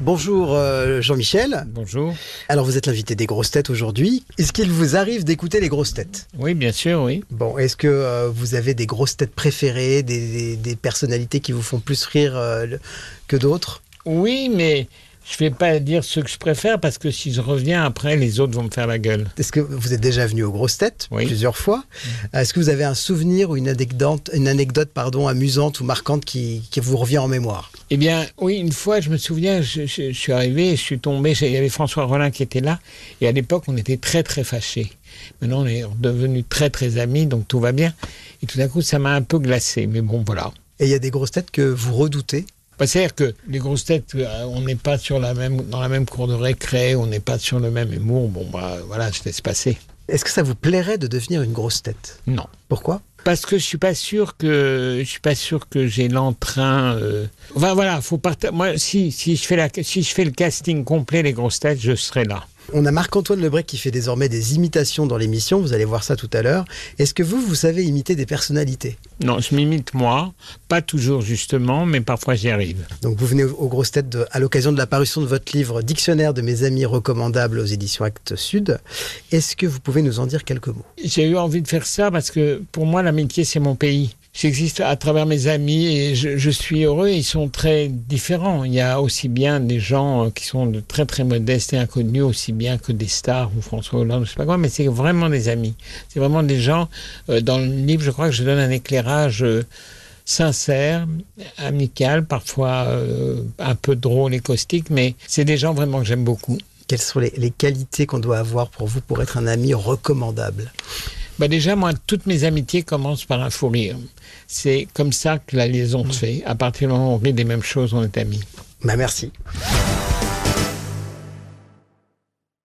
Bonjour euh, Jean-Michel. Bonjour. Alors vous êtes l'invité des grosses têtes aujourd'hui. Est-ce qu'il vous arrive d'écouter les grosses têtes? Oui, bien sûr, oui. Bon, est-ce que euh, vous avez des grosses têtes préférées, des, des- des personnalités qui vous font plus rire euh, que d'autres? Oui, mais je vais pas dire ce que je préfère parce que si je reviens après, les autres vont me faire la gueule. Est-ce que vous êtes déjà venu aux grosses têtes Oui. plusieurs fois Est-ce que vous avez un souvenir ou une anecdote, une anecdote pardon, amusante ou marquante qui, qui vous revient en mémoire? Eh bien, oui, une fois, je me souviens, je, je- je suis arrivé, je suis tombé, il y avait François Rollin qui était là, et à l'époque, on était très, très fâchés. Maintenant, on est devenus très, très amis, donc tout va bien. Et tout d'un coup, ça m'a un peu glacé, mais bon, voilà. Et il y a des grosses têtes que vous redoutez Bah, C'est-à-dire que les grosses têtes, euh, on n'est pas sur la même, dans la même cour de récré, on n'est pas sur le même humour. Bon, bah, voilà, je laisse passer. Est-ce que ça vous plairait de devenir une grosse tête? Non. Pourquoi? Parce que je suis pas sûr que je suis pas sûr que j'ai l'entrain. euh, Enfin voilà, faut parta- Moi, si si je fais la si je fais le casting complet les grosses têtes, je serai là. On a Marc-Antoine Lebrec qui fait désormais des imitations dans l'émission, vous allez voir ça tout à l'heure. Est-ce que vous, vous savez imiter des personnalités? Non, je m'imite moi, pas toujours justement, mais parfois j'y arrive. Donc vous venez aux grosses têtes de- à l'occasion de la parution de votre livre Dictionnaire de mes amis recommandables aux éditions Actes Sud. Est-ce que vous pouvez nous en dire quelques mots? J'ai eu envie de faire ça parce que pour moi c'est mon pays. J'existe à travers mes amis et je, suis heureux. Ils sont très différents. Il y a aussi bien des gens euh, qui sont très très modestes et inconnus, aussi bien que des stars ou François Hollande, je sais pas quoi, mais c'est vraiment des amis. C'est vraiment des gens. euh, dans le livre, je crois que je donne un éclairage euh, sincère, amical, parfois un peu drôle et caustique, mais c'est des gens vraiment que j'aime beaucoup. Quelles sont les qualités qu'on doit avoir pour vous pour être un ami recommandable? Bah déjà, moi, toutes mes amitiés commencent par un fou rire. C'est comme ça que la liaison se fait. À partir du moment où on rit des mêmes choses, on est amis. Bah merci.